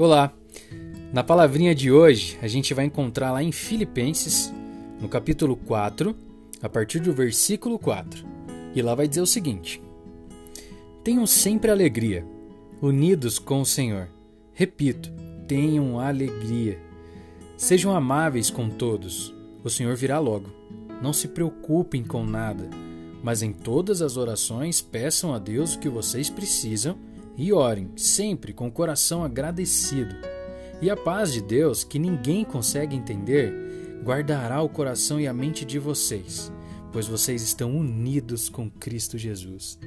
Olá! Na palavrinha de hoje, a gente vai encontrar lá em Filipenses, no capítulo 4, a partir do versículo 4. E lá vai dizer o seguinte: Tenham sempre alegria, unidos com o Senhor. Repito, tenham alegria. Sejam amáveis com todos. O Senhor virá logo. Não se preocupem com nada, mas em todas as orações peçam a Deus o que vocês precisam e orem sempre com o coração agradecido. E a paz de Deus, que ninguém consegue entender, guardará o coração e a mente de vocês, pois vocês estão unidos com Cristo Jesus.